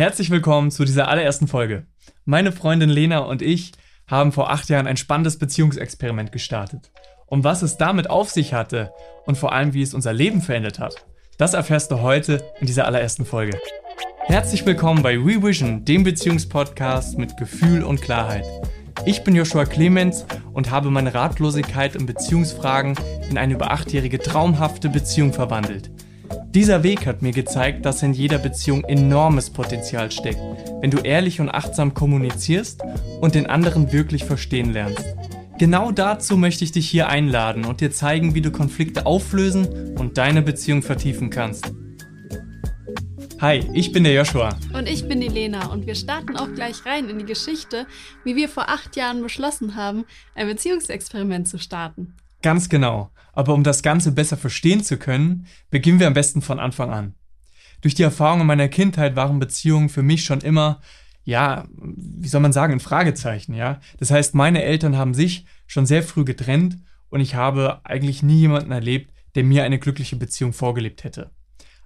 Herzlich willkommen zu dieser allerersten Folge. Meine Freundin Lena und ich haben vor acht Jahren ein spannendes Beziehungsexperiment gestartet. Und was es damit auf sich hatte und vor allem, wie es unser Leben verändert hat, das erfährst du heute in dieser allerersten Folge. Herzlich willkommen bei WeVision, dem Beziehungspodcast mit Gefühl und Klarheit. Ich bin Joshua Clemens und habe meine Ratlosigkeit in Beziehungsfragen in eine über achtjährige traumhafte Beziehung verwandelt. Dieser Weg hat mir gezeigt, dass in jeder Beziehung enormes Potenzial steckt, wenn du ehrlich und achtsam kommunizierst und den anderen wirklich verstehen lernst. Genau dazu möchte ich dich hier einladen und dir zeigen, wie du Konflikte auflösen und deine Beziehung vertiefen kannst. Hi, ich bin der Joshua. Und ich bin die Lena und wir starten auch gleich rein in die Geschichte, wie wir vor acht Jahren beschlossen haben, ein Beziehungsexperiment zu starten. Ganz genau. Aber um das Ganze besser verstehen zu können, beginnen wir am besten von Anfang an. Durch die Erfahrungen meiner Kindheit waren Beziehungen für mich schon immer, ja, wie soll man sagen, ein Fragezeichen, ja. Das heißt, meine Eltern haben sich schon sehr früh getrennt und ich habe eigentlich nie jemanden erlebt, der mir eine glückliche Beziehung vorgelebt hätte.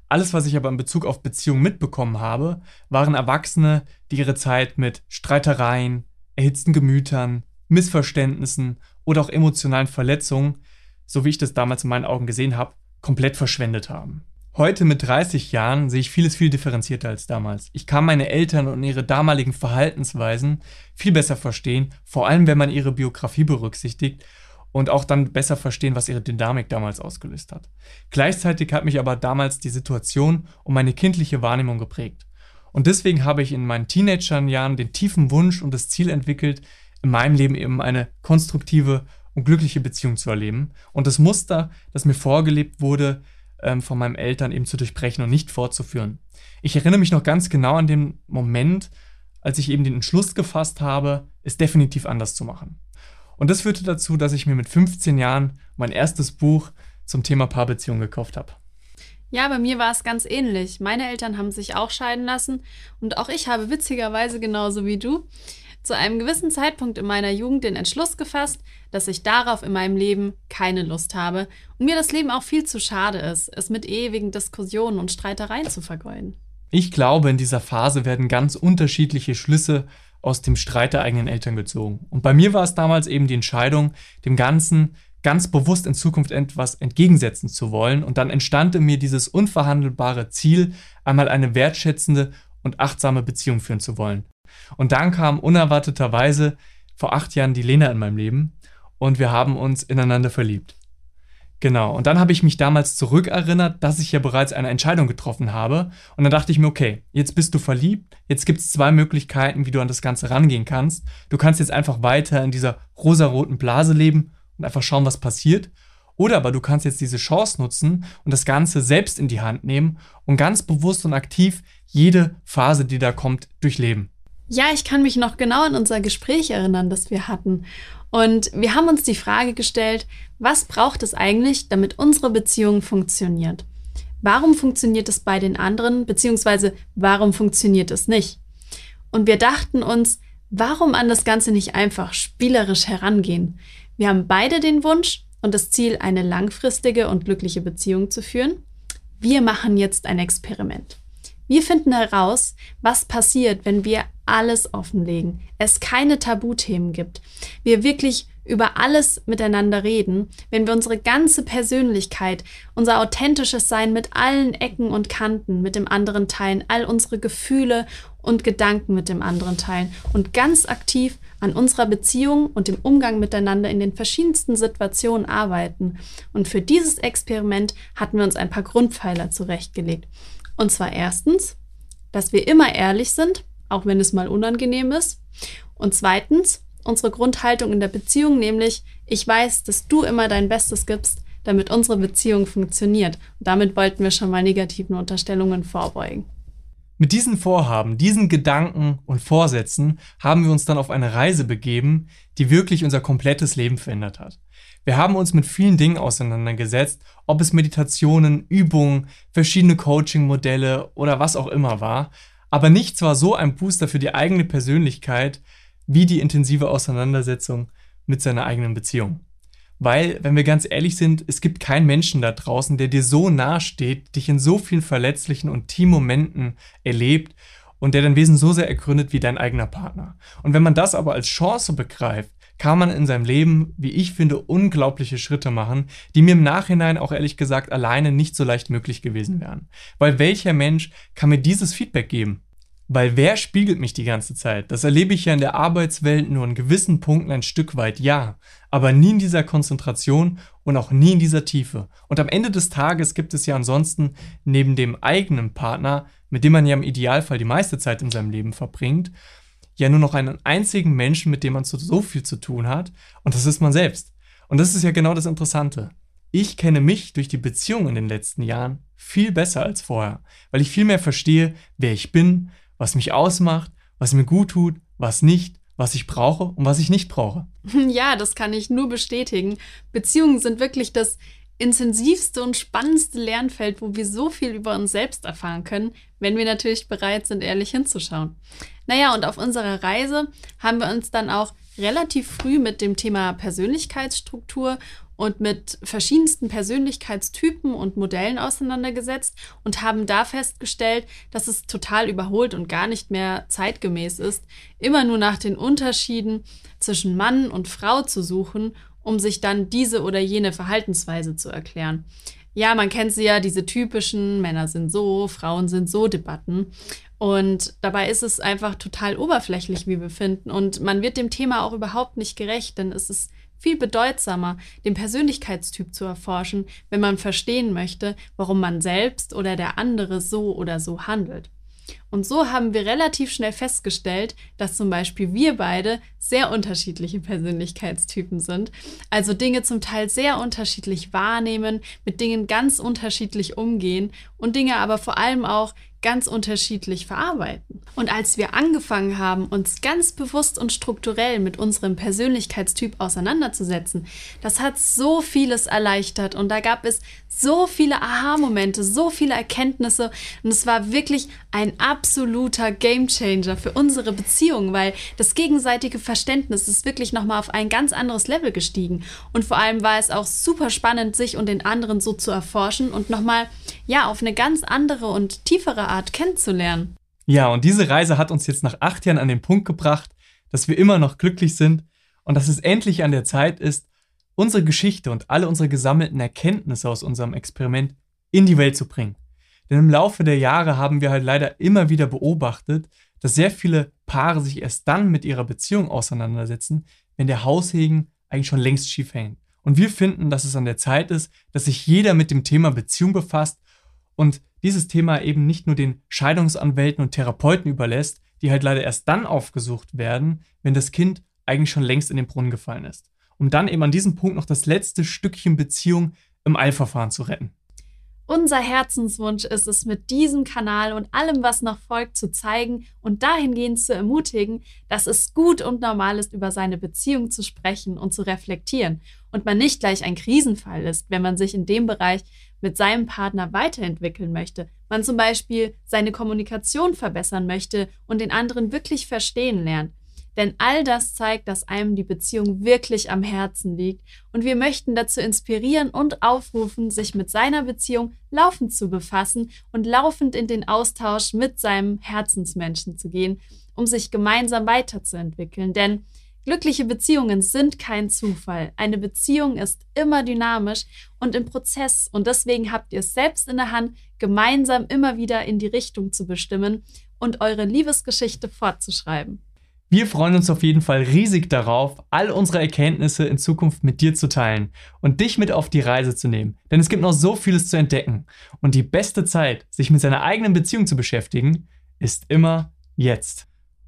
Alles, was ich aber in Bezug auf Beziehungen mitbekommen habe, waren Erwachsene, die ihre Zeit mit Streitereien, erhitzten Gemütern, Missverständnissen oder auch emotionalen Verletzungen, so wie ich das damals in meinen Augen gesehen habe, komplett verschwendet haben. Heute mit 30 Jahren sehe ich vieles viel differenzierter als damals. Ich kann meine Eltern und ihre damaligen Verhaltensweisen viel besser verstehen, vor allem wenn man ihre Biografie berücksichtigt und auch dann besser verstehen, was ihre Dynamik damals ausgelöst hat. Gleichzeitig hat mich aber damals die Situation und meine kindliche Wahrnehmung geprägt. Und deswegen habe ich in meinen Teenagerjahren den tiefen Wunsch und das Ziel entwickelt, in meinem Leben eben eine konstruktive und glückliche Beziehung zu erleben und das Muster, das mir vorgelebt wurde, ähm, von meinen Eltern eben zu durchbrechen und nicht fortzuführen. Ich erinnere mich noch ganz genau an den Moment, als ich eben den Entschluss gefasst habe, es definitiv anders zu machen. Und das führte dazu, dass ich mir mit 15 Jahren mein erstes Buch zum Thema Paarbeziehung gekauft habe. Ja, bei mir war es ganz ähnlich. Meine Eltern haben sich auch scheiden lassen und auch ich habe witzigerweise genauso wie du zu einem gewissen Zeitpunkt in meiner Jugend den Entschluss gefasst, dass ich darauf in meinem Leben keine Lust habe und mir das Leben auch viel zu schade ist, es mit ewigen Diskussionen und Streitereien zu vergeuden. Ich glaube, in dieser Phase werden ganz unterschiedliche Schlüsse aus dem Streit der eigenen Eltern gezogen. Und bei mir war es damals eben die Entscheidung, dem Ganzen ganz bewusst in Zukunft etwas entgegensetzen zu wollen. Und dann entstand in mir dieses unverhandelbare Ziel, einmal eine wertschätzende und achtsame Beziehung führen zu wollen. Und dann kam unerwarteterweise vor acht Jahren die Lena in meinem Leben und wir haben uns ineinander verliebt. Genau, und dann habe ich mich damals zurückerinnert, dass ich ja bereits eine Entscheidung getroffen habe. Und dann dachte ich mir, okay, jetzt bist du verliebt, jetzt gibt es zwei Möglichkeiten, wie du an das Ganze rangehen kannst. Du kannst jetzt einfach weiter in dieser rosaroten Blase leben und einfach schauen, was passiert. Oder aber du kannst jetzt diese Chance nutzen und das Ganze selbst in die Hand nehmen und ganz bewusst und aktiv jede Phase, die da kommt, durchleben. Ja, ich kann mich noch genau an unser Gespräch erinnern, das wir hatten. Und wir haben uns die Frage gestellt, was braucht es eigentlich, damit unsere Beziehung funktioniert? Warum funktioniert es bei den anderen, beziehungsweise warum funktioniert es nicht? Und wir dachten uns, warum an das Ganze nicht einfach spielerisch herangehen? Wir haben beide den Wunsch und das Ziel, eine langfristige und glückliche Beziehung zu führen. Wir machen jetzt ein Experiment. Wir finden heraus, was passiert, wenn wir alles offenlegen, es keine Tabuthemen gibt, wir wirklich über alles miteinander reden, wenn wir unsere ganze Persönlichkeit, unser authentisches Sein mit allen Ecken und Kanten mit dem anderen teilen, all unsere Gefühle und Gedanken mit dem anderen teilen und ganz aktiv an unserer Beziehung und dem Umgang miteinander in den verschiedensten Situationen arbeiten. Und für dieses Experiment hatten wir uns ein paar Grundpfeiler zurechtgelegt. Und zwar erstens, dass wir immer ehrlich sind, auch wenn es mal unangenehm ist. Und zweitens, unsere Grundhaltung in der Beziehung, nämlich ich weiß, dass du immer dein Bestes gibst, damit unsere Beziehung funktioniert. Und damit wollten wir schon mal negativen Unterstellungen vorbeugen. Mit diesen Vorhaben, diesen Gedanken und Vorsätzen haben wir uns dann auf eine Reise begeben, die wirklich unser komplettes Leben verändert hat. Wir haben uns mit vielen Dingen auseinandergesetzt, ob es Meditationen, Übungen, verschiedene Coaching-Modelle oder was auch immer war. Aber nichts war so ein Booster für die eigene Persönlichkeit wie die intensive Auseinandersetzung mit seiner eigenen Beziehung. Weil, wenn wir ganz ehrlich sind, es gibt keinen Menschen da draußen, der dir so nahe steht, dich in so vielen verletzlichen und Teammomenten erlebt und der dein Wesen so sehr ergründet wie dein eigener Partner. Und wenn man das aber als Chance begreift, kann man in seinem Leben, wie ich finde, unglaubliche Schritte machen, die mir im Nachhinein auch ehrlich gesagt alleine nicht so leicht möglich gewesen wären. Weil welcher Mensch kann mir dieses Feedback geben? Weil wer spiegelt mich die ganze Zeit? Das erlebe ich ja in der Arbeitswelt nur in gewissen Punkten ein Stück weit, ja, aber nie in dieser Konzentration und auch nie in dieser Tiefe. Und am Ende des Tages gibt es ja ansonsten neben dem eigenen Partner, mit dem man ja im Idealfall die meiste Zeit in seinem Leben verbringt, ja nur noch einen einzigen Menschen, mit dem man so viel zu tun hat, und das ist man selbst. Und das ist ja genau das Interessante. Ich kenne mich durch die Beziehung in den letzten Jahren viel besser als vorher, weil ich viel mehr verstehe, wer ich bin, was mich ausmacht, was mir gut tut, was nicht, was ich brauche und was ich nicht brauche. Ja, das kann ich nur bestätigen. Beziehungen sind wirklich das intensivste und spannendste Lernfeld, wo wir so viel über uns selbst erfahren können, wenn wir natürlich bereit sind, ehrlich hinzuschauen. Naja, und auf unserer Reise haben wir uns dann auch relativ früh mit dem Thema Persönlichkeitsstruktur und mit verschiedensten Persönlichkeitstypen und Modellen auseinandergesetzt und haben da festgestellt, dass es total überholt und gar nicht mehr zeitgemäß ist, immer nur nach den Unterschieden zwischen Mann und Frau zu suchen um sich dann diese oder jene Verhaltensweise zu erklären. Ja, man kennt sie ja, diese typischen Männer sind so, Frauen sind so Debatten. Und dabei ist es einfach total oberflächlich, wie wir finden. Und man wird dem Thema auch überhaupt nicht gerecht, denn es ist viel bedeutsamer, den Persönlichkeitstyp zu erforschen, wenn man verstehen möchte, warum man selbst oder der andere so oder so handelt. Und so haben wir relativ schnell festgestellt, dass zum Beispiel wir beide sehr unterschiedliche Persönlichkeitstypen sind, also Dinge zum Teil sehr unterschiedlich wahrnehmen, mit Dingen ganz unterschiedlich umgehen und Dinge aber vor allem auch ganz unterschiedlich verarbeiten. Und als wir angefangen haben, uns ganz bewusst und strukturell mit unserem Persönlichkeitstyp auseinanderzusetzen, das hat so vieles erleichtert. Und da gab es so viele Aha-Momente, so viele Erkenntnisse. Und es war wirklich ein absoluter Gamechanger für unsere Beziehung, weil das gegenseitige Verständnis ist wirklich nochmal auf ein ganz anderes Level gestiegen. Und vor allem war es auch super spannend, sich und den anderen so zu erforschen und nochmal, ja, auf eine ganz andere und tiefere Art kennenzulernen. Ja, und diese Reise hat uns jetzt nach acht Jahren an den Punkt gebracht, dass wir immer noch glücklich sind und dass es endlich an der Zeit ist, unsere Geschichte und alle unsere gesammelten Erkenntnisse aus unserem Experiment in die Welt zu bringen. Denn im Laufe der Jahre haben wir halt leider immer wieder beobachtet, dass sehr viele Paare sich erst dann mit ihrer Beziehung auseinandersetzen, wenn der Haushegen eigentlich schon längst schief hängt. Und wir finden, dass es an der Zeit ist, dass sich jeder mit dem Thema Beziehung befasst und dieses Thema eben nicht nur den Scheidungsanwälten und Therapeuten überlässt, die halt leider erst dann aufgesucht werden, wenn das Kind eigentlich schon längst in den Brunnen gefallen ist. Um dann eben an diesem Punkt noch das letzte Stückchen Beziehung im Eilverfahren zu retten. Unser Herzenswunsch ist es, mit diesem Kanal und allem, was noch folgt, zu zeigen und dahingehend zu ermutigen, dass es gut und normal ist, über seine Beziehung zu sprechen und zu reflektieren und man nicht gleich ein Krisenfall ist, wenn man sich in dem Bereich mit seinem Partner weiterentwickeln möchte, man zum Beispiel seine Kommunikation verbessern möchte und den anderen wirklich verstehen lernt. Denn all das zeigt, dass einem die Beziehung wirklich am Herzen liegt und wir möchten dazu inspirieren und aufrufen, sich mit seiner Beziehung laufend zu befassen und laufend in den Austausch mit seinem Herzensmenschen zu gehen, um sich gemeinsam weiterzuentwickeln. Denn Glückliche Beziehungen sind kein Zufall. Eine Beziehung ist immer dynamisch und im Prozess und deswegen habt ihr es selbst in der Hand, gemeinsam immer wieder in die Richtung zu bestimmen und eure Liebesgeschichte fortzuschreiben. Wir freuen uns auf jeden Fall riesig darauf, all unsere Erkenntnisse in Zukunft mit dir zu teilen und dich mit auf die Reise zu nehmen. Denn es gibt noch so vieles zu entdecken. Und die beste Zeit, sich mit seiner eigenen Beziehung zu beschäftigen, ist immer jetzt.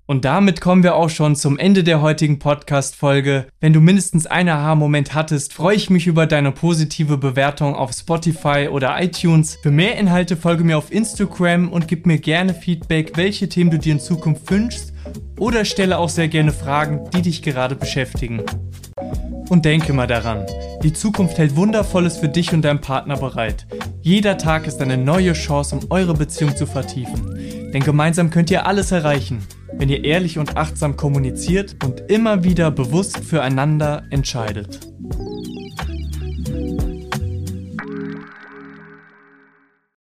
Und damit kommen wir auch schon zum Ende der heutigen Podcast-Folge. Wenn du mindestens einen Aha-Moment hattest, freue ich mich über deine positive Bewertung auf Spotify oder iTunes. Für mehr Inhalte folge mir auf Instagram und gib mir gerne Feedback, welche Themen du dir in Zukunft wünschst oder stelle auch sehr gerne Fragen, die dich gerade beschäftigen. Und denke mal daran, die Zukunft hält Wundervolles für dich und deinen Partner bereit. Jeder Tag ist eine neue Chance, um eure Beziehung zu vertiefen. Denn gemeinsam könnt ihr alles erreichen wenn ihr ehrlich und achtsam kommuniziert und immer wieder bewusst füreinander entscheidet.